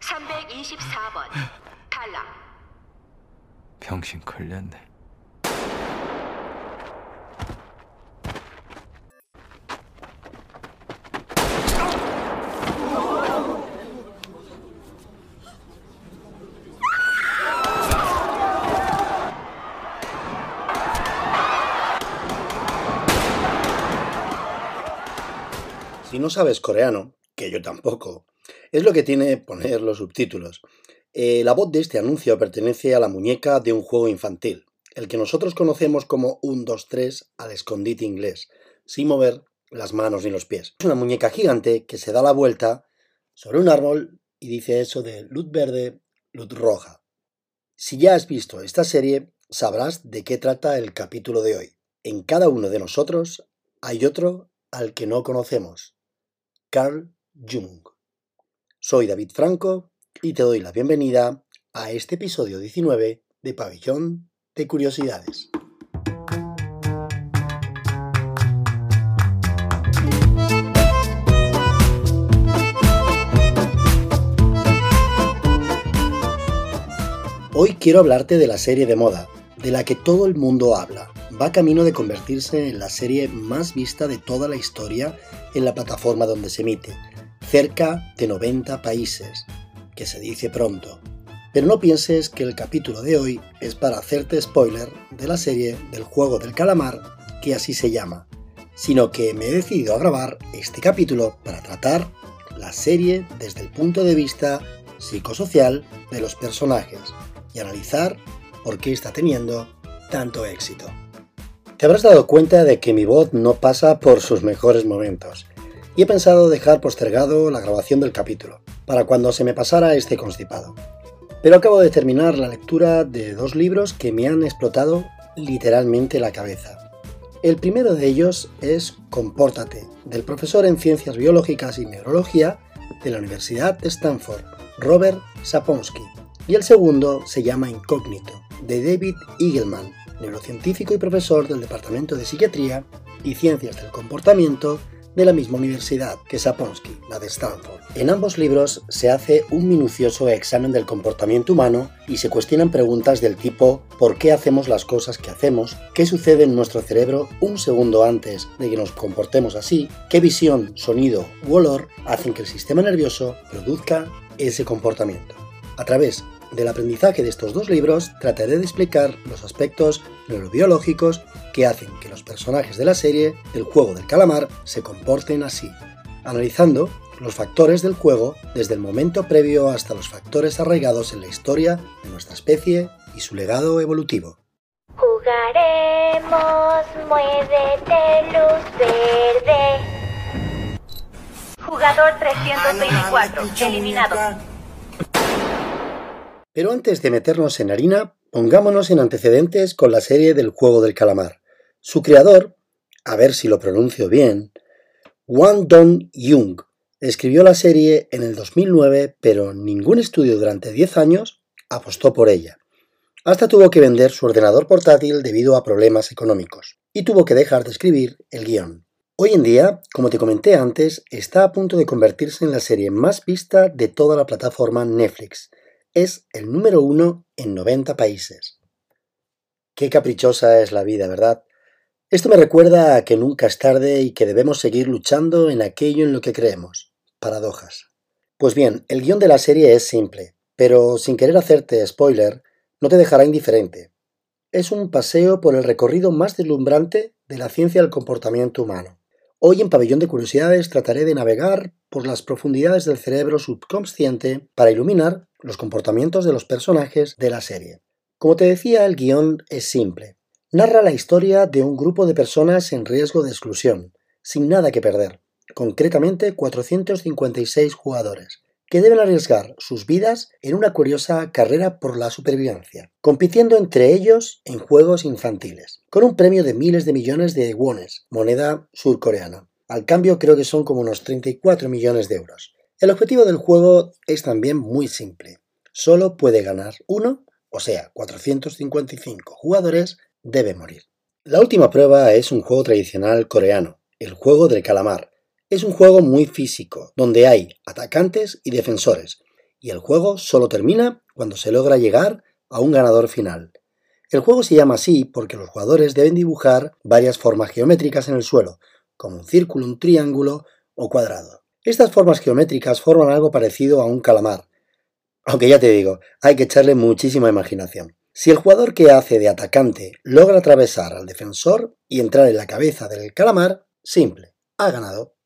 (324번) 탈락 병신 걸렸네. No sabes coreano, que yo tampoco, es lo que tiene poner los subtítulos. Eh, la voz de este anuncio pertenece a la muñeca de un juego infantil, el que nosotros conocemos como un 2-3 al escondite inglés, sin mover las manos ni los pies. Es una muñeca gigante que se da la vuelta sobre un árbol y dice eso de luz verde, luz roja. Si ya has visto esta serie, sabrás de qué trata el capítulo de hoy. En cada uno de nosotros hay otro al que no conocemos. Carl Jung. Soy David Franco y te doy la bienvenida a este episodio 19 de Pabellón de Curiosidades. Hoy quiero hablarte de la serie de moda, de la que todo el mundo habla. Va camino de convertirse en la serie más vista de toda la historia en la plataforma donde se emite, cerca de 90 países, que se dice pronto. Pero no pienses que el capítulo de hoy es para hacerte spoiler de la serie del juego del calamar, que así se llama, sino que me he decidido a grabar este capítulo para tratar la serie desde el punto de vista psicosocial de los personajes y analizar por qué está teniendo tanto éxito. Te habrás dado cuenta de que mi voz no pasa por sus mejores momentos, y he pensado dejar postergado la grabación del capítulo, para cuando se me pasara este constipado. Pero acabo de terminar la lectura de dos libros que me han explotado literalmente la cabeza. El primero de ellos es Compórtate, del profesor en Ciencias Biológicas y Neurología de la Universidad de Stanford, Robert Saponsky, y el segundo se llama Incógnito, de David Eagleman, neurocientífico y profesor del Departamento de Psiquiatría y Ciencias del Comportamiento de la misma universidad que Saponsky, la de Stanford. En ambos libros se hace un minucioso examen del comportamiento humano y se cuestionan preguntas del tipo ¿por qué hacemos las cosas que hacemos? ¿Qué sucede en nuestro cerebro un segundo antes de que nos comportemos así? ¿Qué visión, sonido u olor hacen que el sistema nervioso produzca ese comportamiento? A través del aprendizaje de estos dos libros trataré de explicar los aspectos neurobiológicos que hacen que los personajes de la serie El juego del calamar se comporten así, analizando los factores del juego desde el momento previo hasta los factores arraigados en la historia de nuestra especie y su legado evolutivo. Jugaremos, muévete, luz verde. Jugador 324, eliminado. Pero antes de meternos en harina, pongámonos en antecedentes con la serie del juego del calamar. Su creador, a ver si lo pronuncio bien, Wang Dong Jung, escribió la serie en el 2009, pero ningún estudio durante 10 años apostó por ella. Hasta tuvo que vender su ordenador portátil debido a problemas económicos, y tuvo que dejar de escribir el guion. Hoy en día, como te comenté antes, está a punto de convertirse en la serie más vista de toda la plataforma Netflix, es el número uno en 90 países. Qué caprichosa es la vida, ¿verdad? Esto me recuerda a que nunca es tarde y que debemos seguir luchando en aquello en lo que creemos. Paradojas. Pues bien, el guion de la serie es simple, pero sin querer hacerte spoiler, no te dejará indiferente. Es un paseo por el recorrido más deslumbrante de la ciencia del comportamiento humano. Hoy en Pabellón de Curiosidades trataré de navegar por las profundidades del cerebro subconsciente para iluminar los comportamientos de los personajes de la serie. Como te decía, el guion es simple. Narra la historia de un grupo de personas en riesgo de exclusión, sin nada que perder, concretamente 456 jugadores, que deben arriesgar sus vidas en una curiosa carrera por la supervivencia, compitiendo entre ellos en juegos infantiles, con un premio de miles de millones de wones, moneda surcoreana. Al cambio creo que son como unos 34 millones de euros. El objetivo del juego es también muy simple. Solo puede ganar uno, o sea, 455 jugadores debe morir. La última prueba es un juego tradicional coreano, el juego del calamar. Es un juego muy físico, donde hay atacantes y defensores, y el juego solo termina cuando se logra llegar a un ganador final. El juego se llama así porque los jugadores deben dibujar varias formas geométricas en el suelo, como un círculo, un triángulo o cuadrado. Estas formas geométricas forman algo parecido a un calamar, aunque ya te digo, hay que echarle muchísima imaginación. Si el jugador que hace de atacante logra atravesar al defensor y entrar en la cabeza del calamar, simple, ha ganado.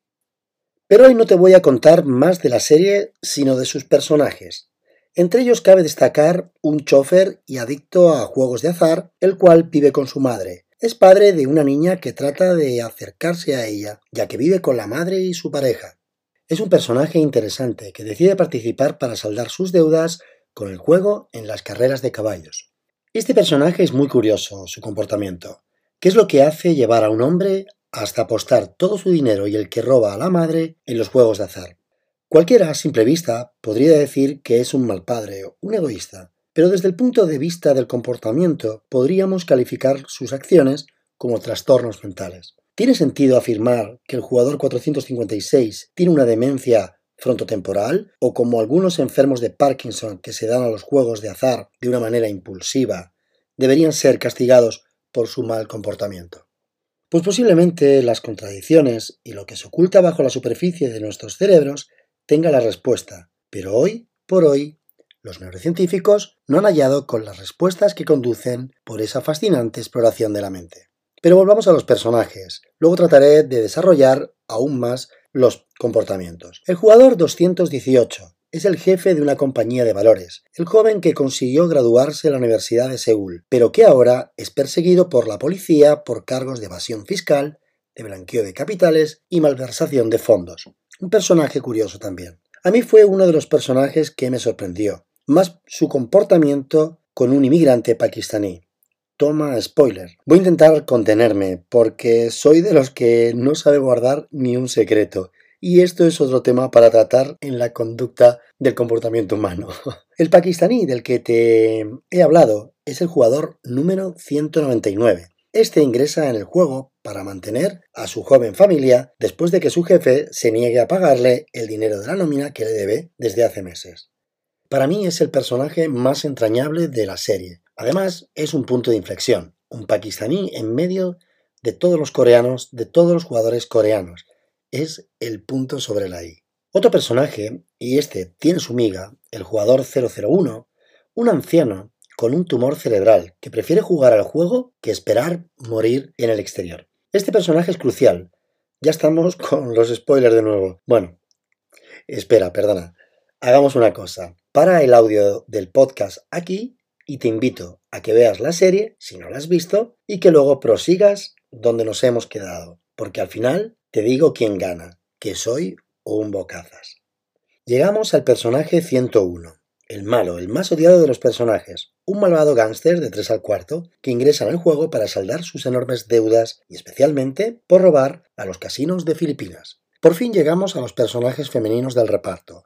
Pero hoy no te voy a contar más de la serie, sino de sus personajes. Entre ellos cabe destacar un chofer y adicto a juegos de azar, el cual vive con su madre. Es padre de una niña que trata de acercarse a ella, ya que vive con la madre y su pareja. Es un personaje interesante que decide participar para saldar sus deudas con el juego en las carreras de caballos. Este personaje es muy curioso, su comportamiento. ¿Qué es lo que hace llevar a un hombre hasta apostar todo su dinero y el que roba a la madre en los juegos de azar? Cualquiera a simple vista podría decir que es un mal padre, un egoísta, pero desde el punto de vista del comportamiento podríamos calificar sus acciones como trastornos mentales. ¿Tiene sentido afirmar que el jugador 456 tiene una demencia frontotemporal o como algunos enfermos de Parkinson que se dan a los juegos de azar de una manera impulsiva deberían ser castigados por su mal comportamiento? Pues posiblemente las contradicciones y lo que se oculta bajo la superficie de nuestros cerebros tenga la respuesta, pero hoy por hoy los neurocientíficos no han hallado con las respuestas que conducen por esa fascinante exploración de la mente. Pero volvamos a los personajes. Luego trataré de desarrollar aún más los comportamientos. El jugador 218 es el jefe de una compañía de valores, el joven que consiguió graduarse en la Universidad de Seúl, pero que ahora es perseguido por la policía por cargos de evasión fiscal, de blanqueo de capitales y malversación de fondos. Un personaje curioso también. A mí fue uno de los personajes que me sorprendió, más su comportamiento con un inmigrante pakistaní. Toma spoiler. Voy a intentar contenerme porque soy de los que no sabe guardar ni un secreto. Y esto es otro tema para tratar en la conducta del comportamiento humano. El pakistaní del que te he hablado es el jugador número 199. Este ingresa en el juego para mantener a su joven familia después de que su jefe se niegue a pagarle el dinero de la nómina que le debe desde hace meses. Para mí es el personaje más entrañable de la serie, Además, es un punto de inflexión, un pakistaní en medio de todos los coreanos, de todos los jugadores coreanos. Es el punto sobre la I. Otro personaje, y este tiene su miga, el jugador 001, un anciano con un tumor cerebral que prefiere jugar al juego que esperar morir en el exterior. Este personaje es crucial. Ya estamos con los spoilers de nuevo. Bueno, espera, perdona. Hagamos una cosa. Para el audio del podcast aquí y te invito a que veas la serie, si no la has visto, y que luego prosigas donde nos hemos quedado, porque al final te digo quién gana, que soy un bocazas. Llegamos al personaje 101, el malo, el más odiado de los personajes, un malvado gángster de 3 al cuarto que ingresa el juego para saldar sus enormes deudas y especialmente por robar a los casinos de Filipinas. Por fin llegamos a los personajes femeninos del reparto.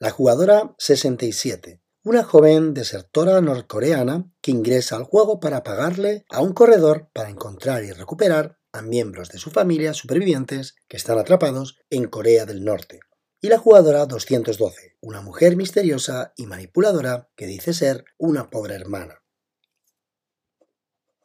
La jugadora 67, una joven desertora norcoreana que ingresa al juego para pagarle a un corredor para encontrar y recuperar a miembros de su familia supervivientes que están atrapados en Corea del Norte. Y la jugadora 212, una mujer misteriosa y manipuladora que dice ser una pobre hermana.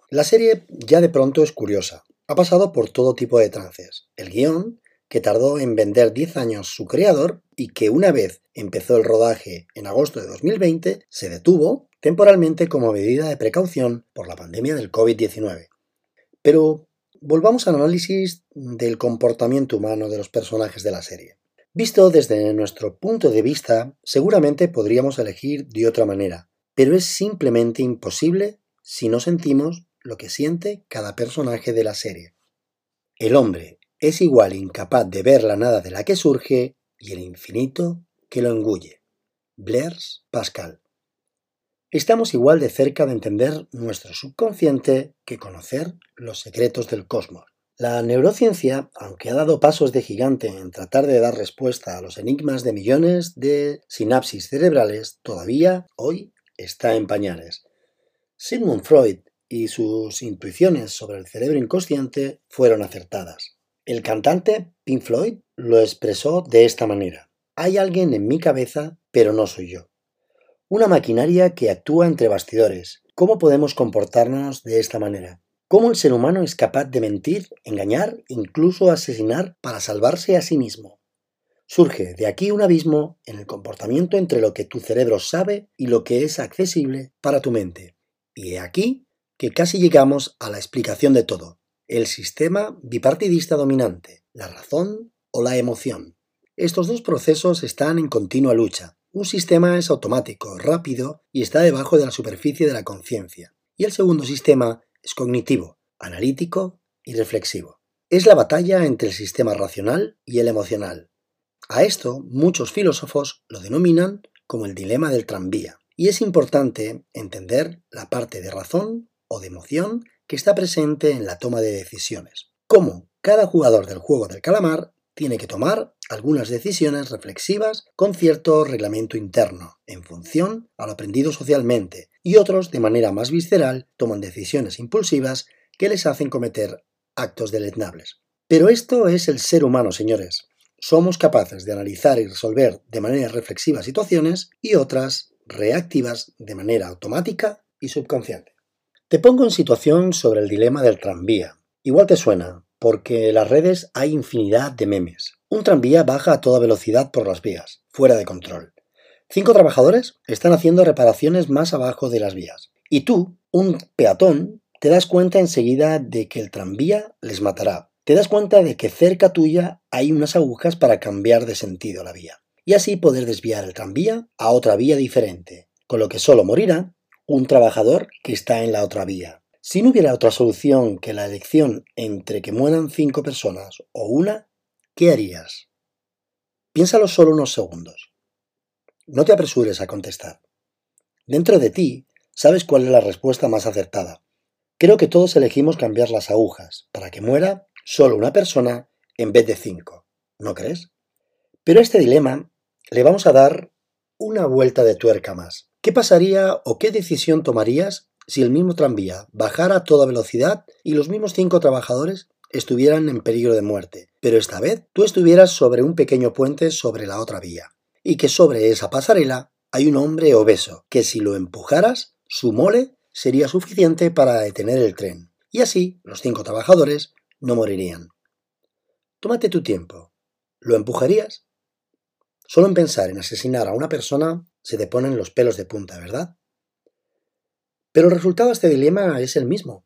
La serie ya de pronto es curiosa. Ha pasado por todo tipo de trances. El guion que tardó en vender 10 años su creador y que una vez empezó el rodaje en agosto de 2020, se detuvo temporalmente como medida de precaución por la pandemia del COVID-19. Pero volvamos al análisis del comportamiento humano de los personajes de la serie. Visto desde nuestro punto de vista, seguramente podríamos elegir de otra manera, pero es simplemente imposible si no sentimos lo que siente cada personaje de la serie. El hombre es igual incapaz de ver la nada de la que surge y el infinito que lo engulle. Blaise Pascal. Estamos igual de cerca de entender nuestro subconsciente que conocer los secretos del cosmos. La neurociencia, aunque ha dado pasos de gigante en tratar de dar respuesta a los enigmas de millones de sinapsis cerebrales, todavía hoy está en pañales. Sigmund Freud y sus intuiciones sobre el cerebro inconsciente fueron acertadas. El cantante Pink Floyd lo expresó de esta manera. Hay alguien en mi cabeza, pero no soy yo. Una maquinaria que actúa entre bastidores. ¿Cómo podemos comportarnos de esta manera? ¿Cómo el ser humano es capaz de mentir, engañar, incluso asesinar para salvarse a sí mismo? Surge de aquí un abismo en el comportamiento entre lo que tu cerebro sabe y lo que es accesible para tu mente. Y he aquí que casi llegamos a la explicación de todo, el sistema bipartidista dominante, la razón o la emoción. Estos dos procesos están en continua lucha. Un sistema es automático, rápido y está debajo de la superficie de la conciencia. Y el segundo sistema es cognitivo, analítico y reflexivo. Es la batalla entre el sistema racional y el emocional. A esto muchos filósofos lo denominan como el dilema del tranvía. Y es importante entender la parte de razón o de emoción que está presente en la toma de decisiones. Cómo cada jugador del juego del calamar tiene que tomar algunas decisiones reflexivas con cierto reglamento interno, en función a lo aprendido socialmente, y otros, de manera más visceral, toman decisiones impulsivas que les hacen cometer actos deleznables. Pero esto es el ser humano, señores. Somos capaces de analizar y resolver de manera reflexiva situaciones y otras reactivas de manera automática y subconsciente. Te pongo en situación sobre el dilema del tranvía. Igual te suena, porque en las redes hay infinidad de memes. Un tranvía baja a toda velocidad por las vías, fuera de control. Cinco trabajadores están haciendo reparaciones más abajo de las vías. Y tú, un peatón, te das cuenta enseguida de que el tranvía les matará. Te das cuenta de que cerca tuya hay unas agujas para cambiar de sentido la vía y así poder desviar el tranvía a otra vía diferente, con lo que solo morirá un trabajador que está en la otra vía. Si no hubiera otra solución que la elección entre que mueran cinco personas o una, ¿qué harías? Piénsalo solo unos segundos. No te apresures a contestar. Dentro de ti sabes cuál es la respuesta más acertada. Creo que todos elegimos cambiar las agujas para que muera solo una persona en vez de cinco. ¿No crees? Pero este dilema le vamos a dar una vuelta de tuerca más. ¿Qué pasaría o qué decisión tomarías si el mismo tranvía bajara a toda velocidad y los mismos cinco trabajadores estuvieran en peligro de muerte, pero esta vez tú estuvieras sobre un pequeño puente sobre la otra vía, y que sobre esa pasarela hay un hombre obeso, que si lo empujaras, su mole sería suficiente para detener el tren, y así los cinco trabajadores no morirían. Tómate tu tiempo. ¿Lo empujarías? Solo en pensar en asesinar a una persona se te ponen los pelos de punta, ¿verdad? Pero el resultado de este dilema es el mismo.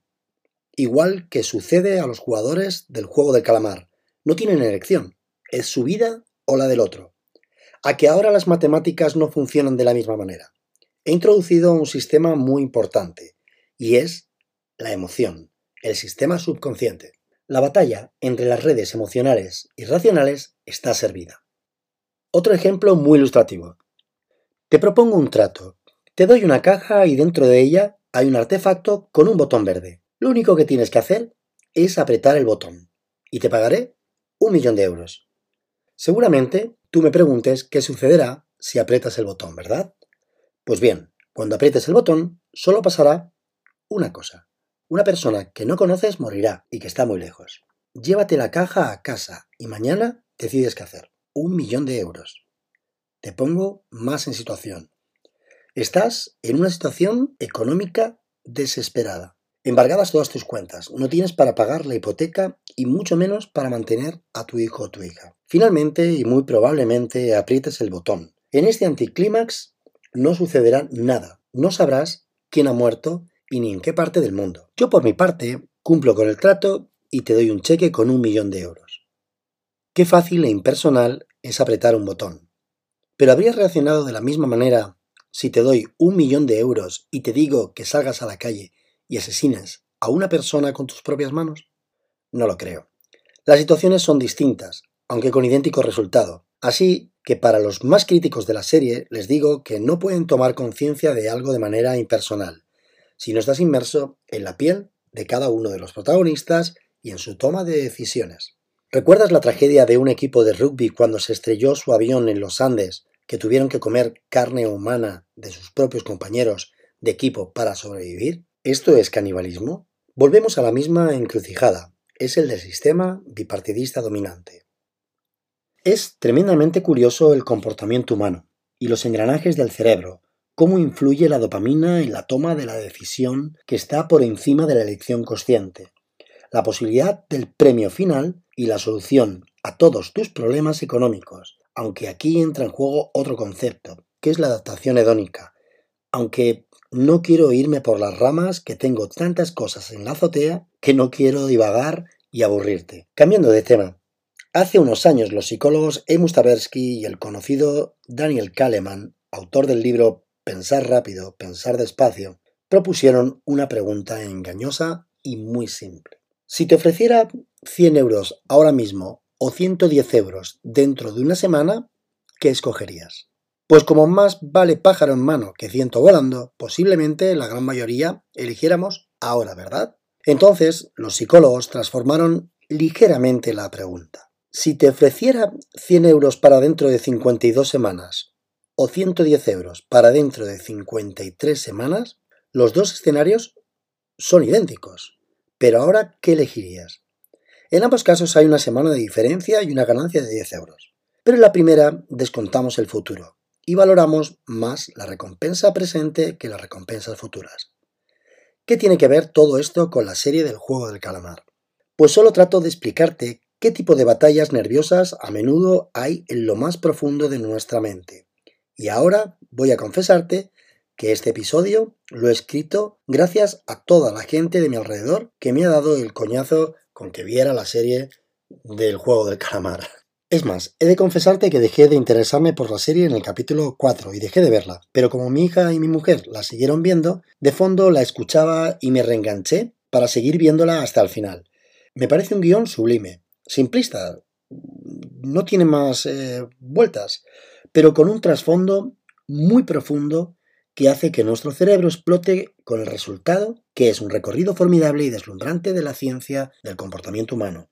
Igual que sucede a los jugadores del juego del calamar. No tienen elección. Es su vida o la del otro. A que ahora las matemáticas no funcionan de la misma manera. He introducido un sistema muy importante, y es la emoción, el sistema subconsciente. La batalla entre las redes emocionales y racionales está servida. Otro ejemplo muy ilustrativo. Te propongo un trato. Te doy una caja y dentro de ella hay un artefacto con un botón verde. Lo único que tienes que hacer es apretar el botón y te pagaré un millón de euros. Seguramente tú me preguntes qué sucederá si aprietas el botón, ¿verdad? Pues bien, cuando aprietes el botón, solo pasará una cosa. Una persona que no conoces morirá y que está muy lejos. Llévate la caja a casa y mañana decides qué hacer un millón de euros. Te pongo más en situación. Estás en una situación económica desesperada. Embargadas todas tus cuentas, no tienes para pagar la hipoteca y mucho menos para mantener a tu hijo o tu hija. Finalmente y muy probablemente aprietes el botón. En este anticlímax no sucederá nada. No sabrás quién ha muerto y ni en qué parte del mundo. Yo por mi parte cumplo con el trato y te doy un cheque con un millón de euros. Qué fácil e impersonal es apretar un botón. Pero ¿habrías reaccionado de la misma manera si te doy un millón de euros y te digo que salgas a la calle y asesines a una persona con tus propias manos? No lo creo. Las situaciones son distintas, aunque con idéntico resultado. Así que para los más críticos de la serie les digo que no pueden tomar conciencia de algo de manera impersonal, si no estás inmerso en la piel de cada uno de los protagonistas y en su toma de decisiones. ¿Recuerdas la tragedia de un equipo de rugby cuando se estrelló su avión en los Andes, que tuvieron que comer carne humana de sus propios compañeros de equipo para sobrevivir? ¿Esto es canibalismo? Volvemos a la misma encrucijada. Es el del sistema bipartidista dominante. Es tremendamente curioso el comportamiento humano y los engranajes del cerebro, cómo influye la dopamina en la toma de la decisión que está por encima de la elección consciente, la posibilidad del premio final y la solución a todos tus problemas económicos, aunque aquí entra en juego otro concepto, que es la adaptación hedónica, aunque no quiero irme por las ramas que tengo tantas cosas en la azotea que no quiero divagar y aburrirte. Cambiando de tema, hace unos años los psicólogos Amos Tversky y el conocido Daniel Kahneman, autor del libro Pensar rápido, pensar despacio, propusieron una pregunta engañosa y muy simple. Si te ofreciera 100 euros ahora mismo o 110 euros dentro de una semana, ¿qué escogerías? Pues como más vale pájaro en mano que ciento volando, posiblemente la gran mayoría eligiéramos ahora, ¿verdad? Entonces, los psicólogos transformaron ligeramente la pregunta. Si te ofreciera 100 euros para dentro de 52 semanas o 110 euros para dentro de 53 semanas, los dos escenarios son idénticos. Pero ahora, ¿qué elegirías? En ambos casos hay una semana de diferencia y una ganancia de 10 euros. Pero en la primera descontamos el futuro y valoramos más la recompensa presente que las recompensas futuras. ¿Qué tiene que ver todo esto con la serie del juego del calamar? Pues solo trato de explicarte qué tipo de batallas nerviosas a menudo hay en lo más profundo de nuestra mente y ahora voy a confesarte que este episodio lo he escrito gracias a toda la gente de mi alrededor que me ha dado el coñazo con que viera la serie del juego del calamar. Es más, he de confesarte que dejé de interesarme por la serie en el capítulo 4 y dejé de verla, pero como mi hija y mi mujer la siguieron viendo, de fondo la escuchaba y me reenganché para seguir viéndola hasta el final. Me parece un guion sublime, simplista, no tiene más eh, vueltas, pero con un trasfondo muy profundo que hace que nuestro cerebro explote con el resultado, que es un recorrido formidable y deslumbrante de la ciencia del comportamiento humano.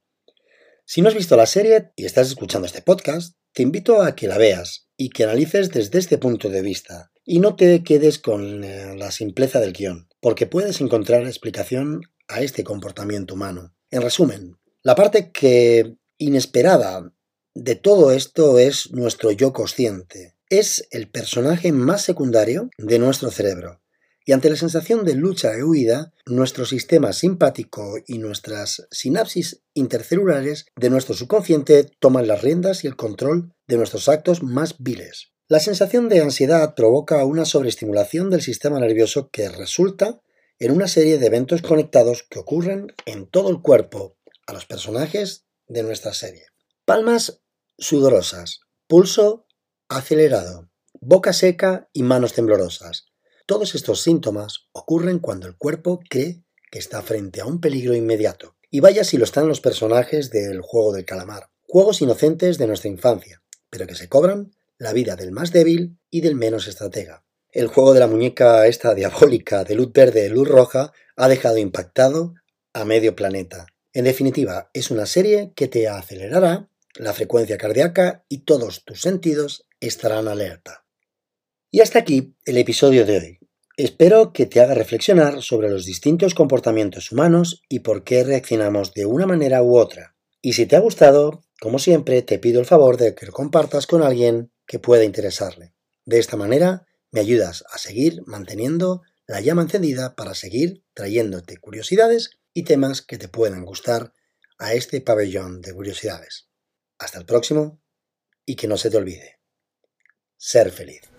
Si no has visto la serie y estás escuchando este podcast, te invito a que la veas y que analices desde este punto de vista y no te quedes con eh, la simpleza del guion, porque puedes encontrar explicación a este comportamiento humano. En resumen, la parte que inesperada de todo esto es nuestro yo consciente. Es el personaje más secundario de nuestro cerebro. Y ante la sensación de lucha e huida, nuestro sistema simpático y nuestras sinapsis intercelulares de nuestro subconsciente toman las riendas y el control de nuestros actos más viles. La sensación de ansiedad provoca una sobreestimulación del sistema nervioso que resulta en una serie de eventos conectados que ocurren en todo el cuerpo a los personajes de nuestra serie. Palmas sudorosas, pulso acelerado, boca seca y manos temblorosas. Todos estos síntomas ocurren cuando el cuerpo cree que está frente a un peligro inmediato. Y vaya si lo están los personajes del juego del calamar, juegos inocentes de nuestra infancia, pero que se cobran la vida del más débil y del menos estratega. El juego de la muñeca esta diabólica de luz verde y luz roja ha dejado impactado a medio planeta. En definitiva, es una serie que te acelerará la frecuencia cardíaca y todos tus sentidos estarán alerta. Y hasta aquí el episodio de hoy. Espero que te haga reflexionar sobre los distintos comportamientos humanos y por qué reaccionamos de una manera u otra. Y si te ha gustado, como siempre, te pido el favor de que lo compartas con alguien que pueda interesarle. De esta manera me ayudas a seguir manteniendo la llama encendida para seguir trayéndote curiosidades y temas que te puedan gustar a este pabellón de curiosidades. Hasta el próximo y que no se te olvide, ser feliz.